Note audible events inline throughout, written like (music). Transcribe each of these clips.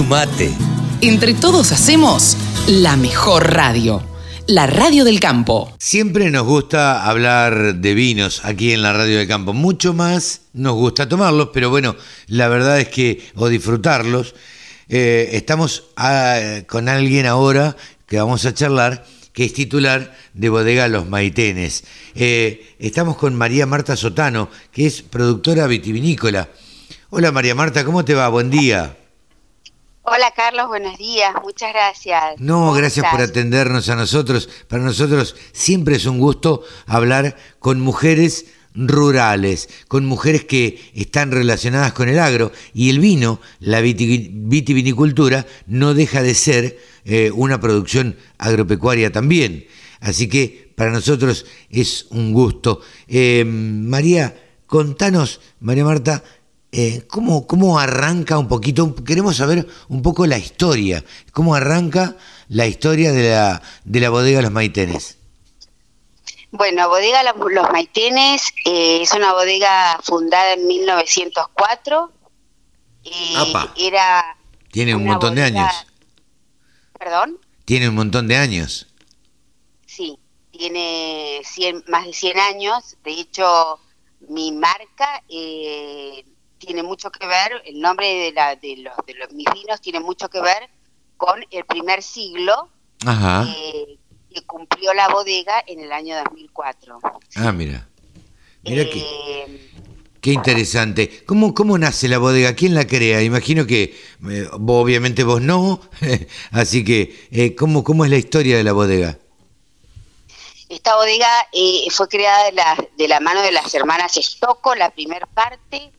Sumate. Entre todos hacemos la mejor radio. La radio del campo. Siempre nos gusta hablar de vinos aquí en la radio del campo. Mucho más nos gusta tomarlos, pero bueno, la verdad es que, o disfrutarlos. Eh, estamos ah, con alguien ahora que vamos a charlar, que es titular de Bodega Los Maitenes. Eh, estamos con María Marta Sotano, que es productora vitivinícola. Hola María Marta, ¿cómo te va? Buen día. Hola Carlos, buenos días, muchas gracias. No, gracias por atendernos a nosotros. Para nosotros siempre es un gusto hablar con mujeres rurales, con mujeres que están relacionadas con el agro y el vino, la vitivinicultura, no deja de ser eh, una producción agropecuaria también. Así que para nosotros es un gusto. Eh, María, contanos, María Marta, eh, ¿cómo, ¿cómo, arranca un poquito? Queremos saber un poco la historia. ¿Cómo arranca la historia de la, de la bodega Los Maitenes? Bueno, Bodega Los Maitenes eh, es una bodega fundada en 1904. Y era Tiene un montón de años. ¿Perdón? Tiene un montón de años. Sí, tiene más de 100 años. De hecho, mi marca eh, tiene mucho que ver, el nombre de, la, de, los, de los, mis vinos tiene mucho que ver con el primer siglo eh, que cumplió la bodega en el año 2004. Ah, mira. Mira que... Eh, qué interesante. ¿Cómo, ¿Cómo nace la bodega? ¿Quién la crea? Imagino que eh, obviamente vos no, (laughs) así que ¿cómo, ¿cómo es la historia de la bodega? Esta bodega fue creada de la, de la mano de las hermanas Estocco, la primer parte,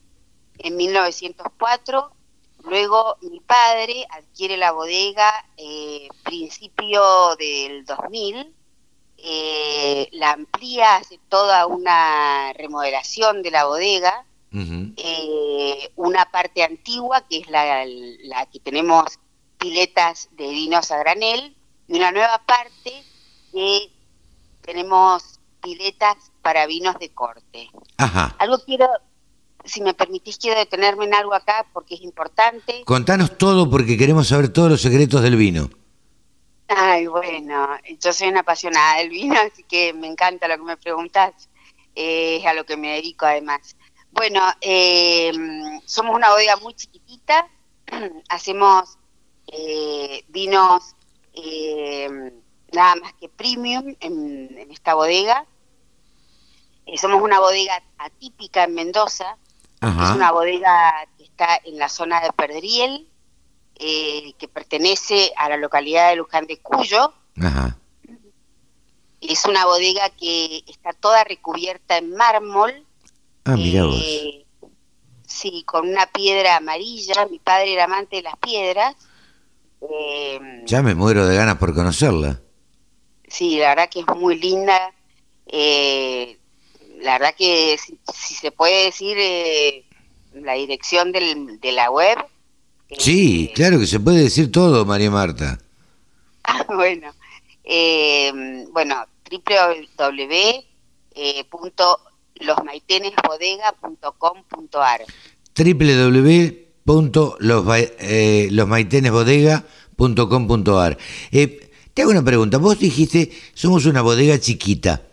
en 1904. Luego mi padre adquiere la bodega eh, principio del 2000, eh, la amplía, hace toda una remodelación de la bodega, eh, una parte antigua que es la, la, que tenemos piletas de vinos a granel y una nueva parte que tenemos piletas para vinos de corte. Algo quiero si me permitís, quiero detenerme en algo acá porque es importante. Contanos todo porque queremos saber todos los secretos del vino. Ay, bueno, yo soy una apasionada del vino, (laughs) así que me encanta lo que me preguntas, eh, es a lo que me dedico además. Bueno, eh, somos una bodega muy chiquitita, (clears throat) hacemos eh, vinos nada más que premium en esta bodega. somos una bodega atípica en Mendoza, es una bodega que está en la zona de Perdriel, eh, que pertenece a la localidad de Luján de Cuyo. Es una bodega que está toda recubierta en mármol. Ah, mira eh, Sí, con una piedra amarilla. Mi padre era amante de las piedras. Eh, ya me muero de ganas por conocerla. Sí, la verdad que es muy linda. Eh, la verdad que si, se puede decir eh, la dirección del, de la web. sí, eh, claro que se puede decir todo, María Marta. (laughs) Ah, bueno, eh, bueno, www.losmaitenesbodega.com.ar www.losmaitenesbodega.com.ar eh, Te hago una pregunta. Vos dijiste, somos una bodega chiquita.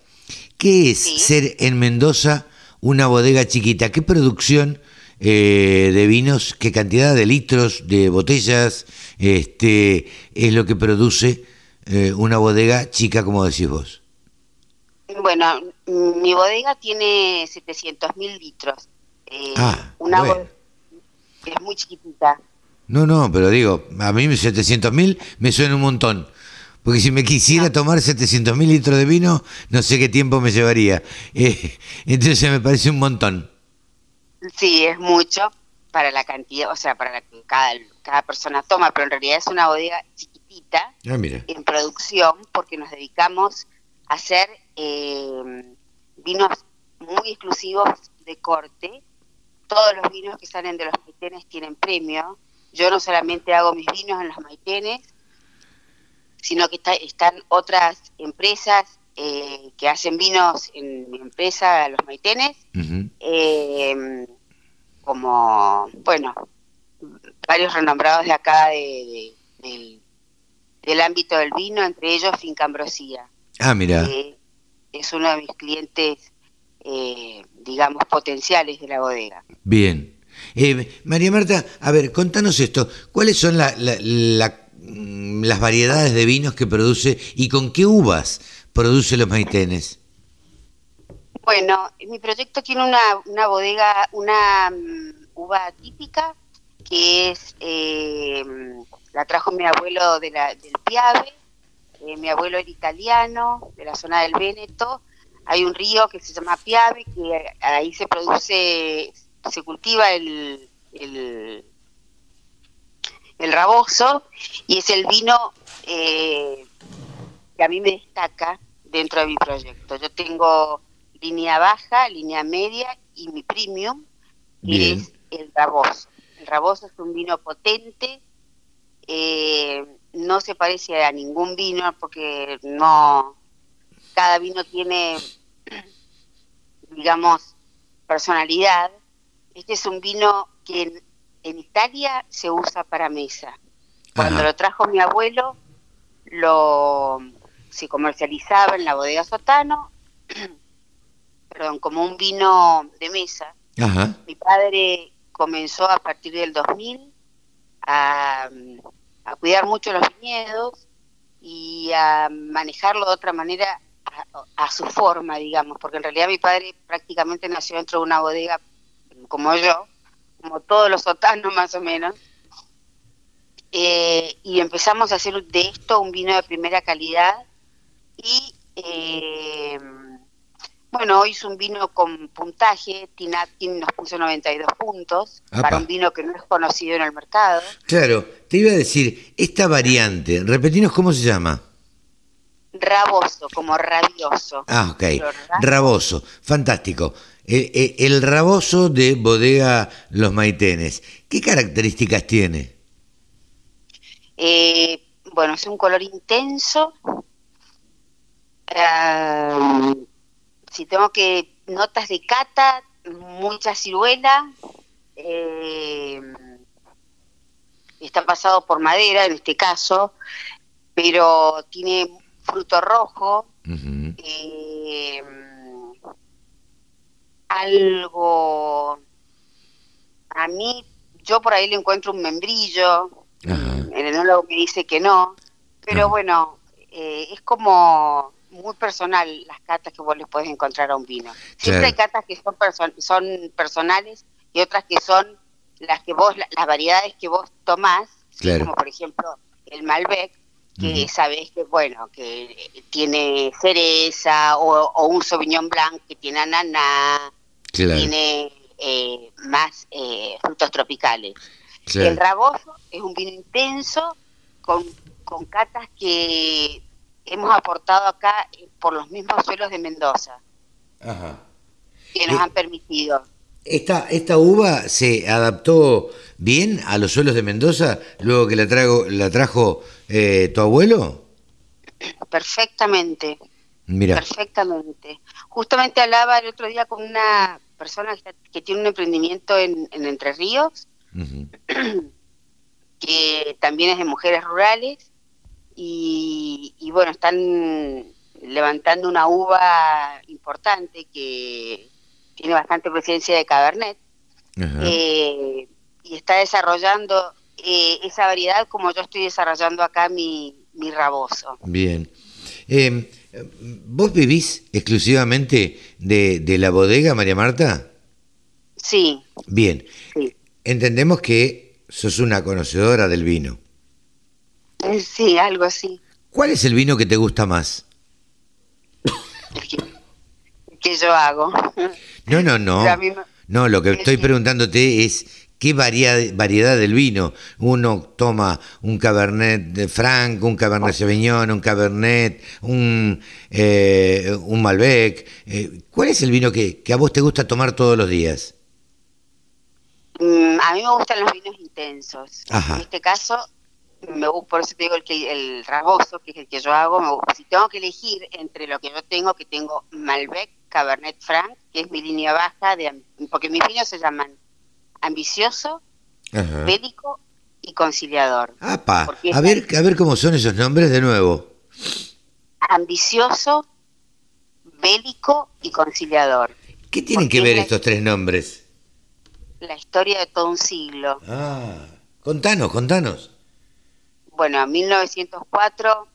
¿Qué es ser en Mendoza una bodega chiquita? ¿Qué producción eh, de vinos, qué cantidad de litros, de botellas, este, es lo que produce eh, una bodega chica, como decís vos? Bueno, mi bodega tiene 700 mil litros. Eh, ah, una es muy chiquitita. No, no, pero digo, a mí 700 mil me suena un montón. Porque si me quisiera tomar 700 mil litros de vino, no sé qué tiempo me llevaría. (laughs) Eh, entonces me parece un montón. Sí, es mucho para la cantidad, o sea, para la que cada, cada persona toma, pero en realidad es una bodega chiquitita ah, en producción porque nos dedicamos a hacer eh, vinos muy exclusivos de corte. Todos los vinos que salen de los maitenes tienen premio. Yo no solamente hago mis vinos en los maitenes, sino que están otras empresas eh, que hacen vinos en mi empresa, los maitenes, eh, como, bueno, varios renombrados de acá de, del, ámbito del vino, entre ellos Finca Ambrosía. Ah, mira. es uno de mis clientes, eh, digamos, potenciales de la bodega. Bien. Eh, María Marta, a ver, contanos esto. ¿Cuáles son mm, las variedades de vinos que produce y con qué uvas produce los maitenes? Bueno, mi proyecto tiene una, una bodega, una mm, uva típica que es, eh, la trajo mi abuelo de la, del Piave, eh, mi abuelo era italiano, de la zona del Véneto, hay un río que se llama Piave, que ahí se produce, se cultiva el, raboso, y es el vino eh, que a mí me destaca dentro de mi proyecto. Yo tengo línea baja, línea media y mi premium, que es el raboso. El raboso es un vino potente, eh, no se parece a ningún vino porque no, cada vino tiene, (clears throat) digamos, personalidad. Este es un vino que en, Italia se usa para mesa. Cuando lo trajo mi abuelo, lo se comercializaba en la bodega Sotano, (clears throat) perdón, como un vino de mesa. Mi padre comenzó a partir del 2000 a, cuidar mucho los viñedos y a manejarlo de otra manera a, su forma, digamos, porque en realidad mi padre prácticamente nació dentro de una bodega como yo, como todos los sotanos más o menos, eh, y empezamos a hacer de esto un vino de primera calidad y eh, bueno, hoy es un vino con puntaje, Tinatin nos puso 92 puntos, para un vino que no es conocido en el mercado. Claro, te iba a decir, esta variante, repetinos cómo se llama. Raboso, como rabioso. Ah, ok. Raboso, fantástico. El, raboso de bodega Los Maitenes, ¿qué características tiene? Eh, bueno, es un color intenso. Eh, si tengo que notas de cata, mucha ciruela, eh, está pasado por madera en este caso, pero tiene fruto rojo, eh, algo, a mí, yo por ahí le encuentro un membrillo, el enólogo me dice que no, pero bueno, eh, es como muy personal las catas que vos les puedes encontrar a un vino. Siempre hay catas que son, son personales y otras que son las que vos, las variedades que vos tomás, como por ejemplo el Malbec, que sabés que, bueno, que tiene cereza, o, un Sauvignon Blanc que tiene ananá, tiene eh, más eh, frutos tropicales. El Raboso es un vino intenso con, con catas que hemos aportado acá eh, por los mismos suelos de Mendoza. Ajá. Que nos han permitido. Esta, ¿Esta uva se adaptó bien a los suelos de Mendoza luego que la, trago, la trajo eh, tu abuelo? Perfectamente. Mira. Perfectamente. Justamente hablaba el otro día con una persona que, tiene un emprendimiento en, Entre Ríos, (clears throat) que también es de mujeres rurales, y, bueno, están levantando una uva importante que tiene bastante presencia de Cabernet eh, y está desarrollando eh, esa variedad como yo estoy desarrollando acá mi, mi raboso. Bien. Em, ¿Vos vivís exclusivamente de, de, la bodega, María Marta? Sí. Bien. Entendemos que sos una conocedora del vino. Eh, sí, algo así. ¿Cuál es el vino que te gusta más? El que, yo hago. No, no, no. No, lo que estoy preguntándote es qué variedad del vino. Uno toma un Cabernet de Franc, un Cabernet Sauvignon, un Cabernet, un, eh, un Malbec. Eh, ¿Cuál es el vino que, a vos te gusta tomar todos los días? Mm, a mí me gustan los vinos intensos. En este caso, me por eso te digo el, que, el raboso, que es el que yo hago, si tengo que elegir entre lo que yo tengo, que tengo Malbec, Cabernet Franc, que es mi línea baja, de porque mis vinos se llaman ambicioso, bélico y conciliador. Apa, a ver, a ver cómo son esos nombres de nuevo. Ambicioso, bélico y conciliador. ¿Qué tienen que ver estos tres nombres? La historia de todo un siglo. Ah, contanos, contanos. Bueno, 1904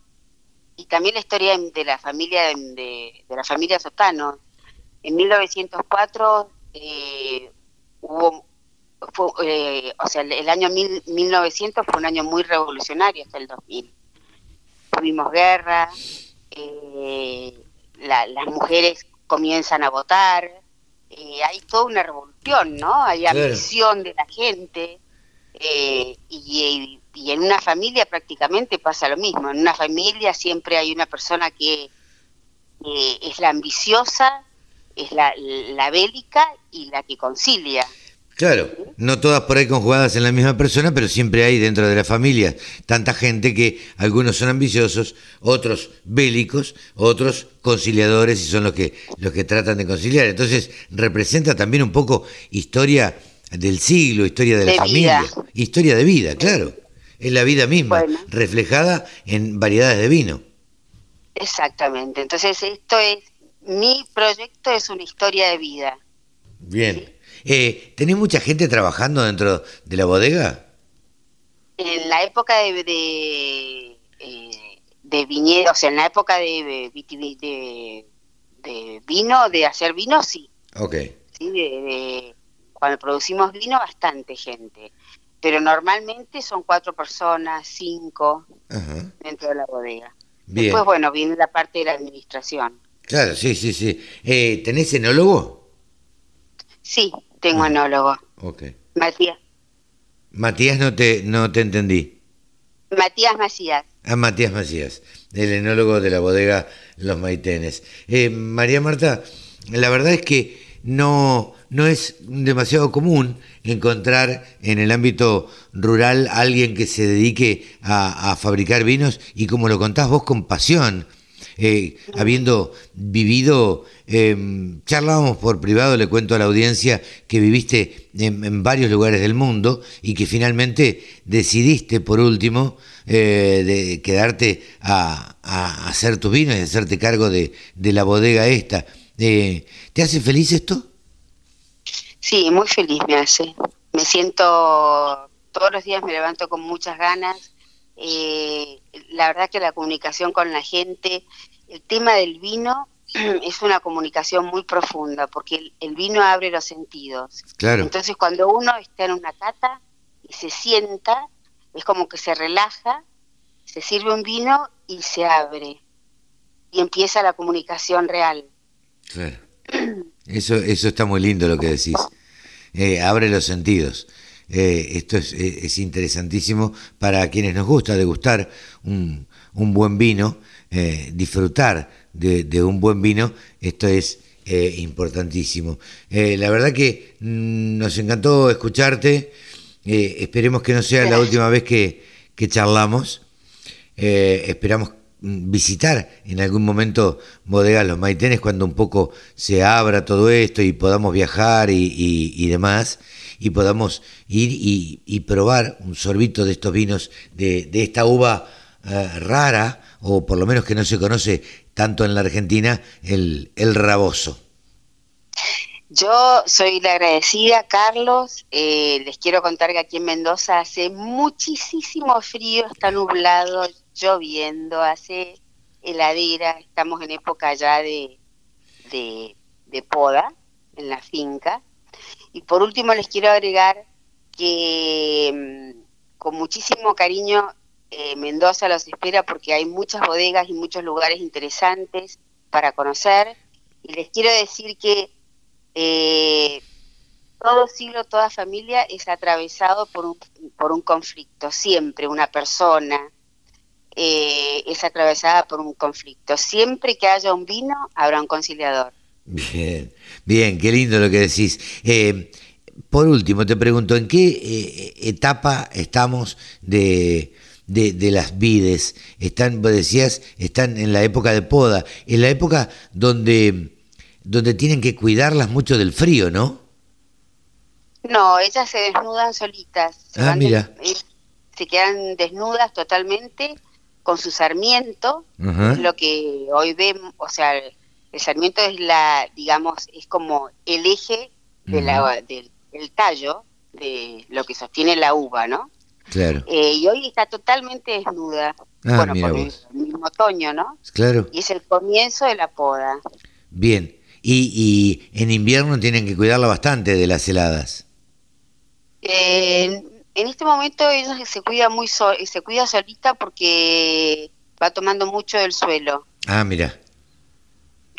y también la historia de la familia de, la familia Sotano. En 1904 eh, hubo, eh, o sea, el, año 1900 fue un año muy revolucionario hasta el 2000. Tuvimos guerra, eh, las mujeres comienzan a votar, hay toda una revolución, ¿no? Hay ambición de la gente y y en una familia prácticamente pasa lo mismo. En una familia siempre hay una persona que es la ambiciosa, es la, la bélica y la que concilia. Claro, no todas por ahí conjugadas en la misma persona, pero siempre hay dentro de la familia tanta gente que algunos son ambiciosos, otros bélicos, otros conciliadores y son los que los que tratan de conciliar. Entonces representa también un poco historia del siglo, historia de la familia, historia de vida, claro. Es la vida misma, reflejada en variedades de vino. Exactamente. Entonces, esto es, mi proyecto es una historia de vida. Bien. Eh, ¿Tenés mucha gente trabajando dentro de la bodega? En la época de, de, eh, de viñedos, o sea, en la época de, de, de, vino, de hacer vino, sí. Ok. Sí, de, cuando producimos vino, bastante gente pero normalmente son cuatro personas, cinco dentro de la bodega. Después, bueno, viene la parte de la administración. Claro, sí, sí, sí. Eh, ¿Tenés enólogo? Sí, tengo ah, enólogo. Ok. Matías. Matías, no te, no te entendí. Matías Macías. Ah, Matías Macías, el enólogo de la bodega Los Maitenes. Eh, María Marta, la verdad es que no, no es demasiado común encontrar en el ámbito rural alguien que se dedique a, fabricar vinos y como lo contás vos con pasión. Eh, habiendo vivido, eh, charlábamos por privado, le cuento a la audiencia que viviste en, varios lugares del mundo y que finalmente decidiste, por último, eh, de quedarte a, hacer tus vinos y hacerte cargo de, de la bodega esta. ¿Te hace feliz esto? Sí, muy feliz me hace. Me siento, todos los días me levanto con muchas ganas. Eh, la verdad que la comunicación con la gente, el tema del vino (clears throat) es una comunicación muy profunda porque el, vino abre los sentidos. Claro. Entonces cuando uno está en una cata y se sienta, es como que se relaja, se sirve un vino y se abre y empieza la comunicación real. Claro. Eso, eso está muy lindo lo que decís. Eh, abre los sentidos. Eh, esto es, eh, es, interesantísimo para quienes nos gusta degustar un, un buen vino, disfrutar de, un buen vino. Esto es importantísimo. la verdad que mm, nos encantó escucharte. esperemos que no sea la última vez que, que charlamos. esperamos visitar en algún momento Bodegas Los Maitenes cuando un poco se abra todo esto y podamos viajar y, demás y podamos ir y, probar un sorbito de estos vinos de, esta uva eh, rara o por lo menos que no se conoce tanto en la Argentina, el, el raboso. Yo soy la agradecida, Carlos. Eh, les quiero contar que aquí en Mendoza hace muchísimo frío, está nublado, lloviendo, hace heladera, estamos en época ya de, de, poda en la finca. Y por último les quiero agregar que mm, con muchísimo cariño eh, Mendoza los espera porque hay muchas bodegas y muchos lugares interesantes para conocer. Y les quiero decir que eh, todo siglo, toda familia es atravesado por un, por un conflicto, siempre una persona, eh, es atravesada por un conflicto. Siempre que haya un vino, habrá un conciliador. Bien, bien, qué lindo lo que decís. Eh, por último, te pregunto, ¿en qué eh, etapa estamos de, de, las vides? Están, vos decías, están en la época de poda, en la época donde, donde tienen que cuidarlas mucho del frío, ¿no? No, ellas se desnudan solitas. ah, mira se quedan desnudas totalmente con su sarmiento, lo que hoy vemos, o sea, el sarmiento es la, digamos, es como el eje de la, del, tallo de lo que sostiene la uva, ¿no? Claro. Eh, y hoy está totalmente desnuda. Ah, bueno, por el mismo otoño, ¿no? Claro. Y es el comienzo de la poda. Bien. Y, y en invierno tienen que cuidarla bastante de las heladas. Eh, en este momento ella se cuida muy so- se cuida solita porque va tomando mucho del suelo. Ah, mira.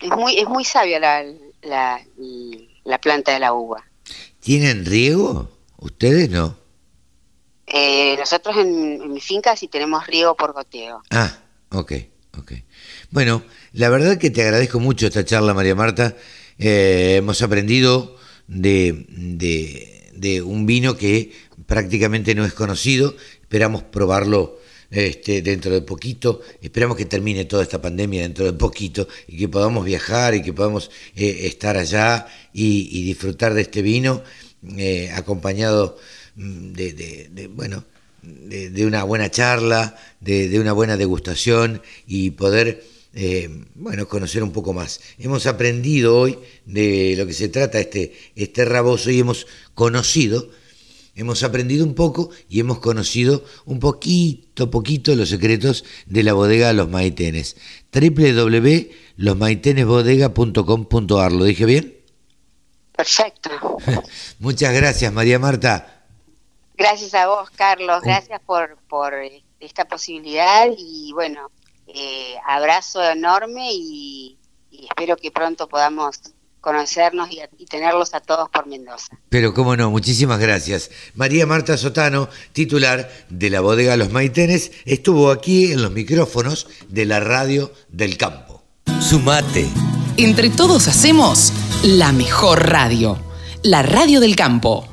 Es muy es muy sabia la, la, la planta de la uva. ¿Tienen riego? ¿Ustedes no? Eh, nosotros en, en mi finca sí tenemos riego por goteo. Ah, ok, ok. Bueno, la verdad que te agradezco mucho esta charla, María Marta. Eh, hemos aprendido de, de, de un vino que prácticamente no es conocido. Esperamos probarlo este, dentro de poquito. Esperamos que termine toda esta pandemia dentro de poquito y que podamos viajar y que podamos eh, estar allá y, disfrutar de este vino eh, acompañado mm, de, bueno, de, una buena charla, de, de una buena degustación y poder, eh, bueno, conocer un poco más. Hemos aprendido hoy de lo que se trata este, este raboso y hemos conocido, hemos aprendido un poco y hemos conocido un poquito, poquito los secretos de la bodega Los Maitenes. www.losmaitenesbodega.com.ar, ¿lo dije bien? Perfecto. (laughs) Muchas gracias, María Marta. Gracias a vos, Carlos. Gracias por, por esta posibilidad y bueno, eh, abrazo enorme y, y espero que pronto podamos conocernos y, y tenerlos a todos por Mendoza. Pero cómo no, muchísimas gracias. María Marta Sotano, titular de la bodega Los Maitenes, estuvo aquí en los micrófonos de la radio del campo. Sumate. Entre todos hacemos la mejor radio, la radio del campo.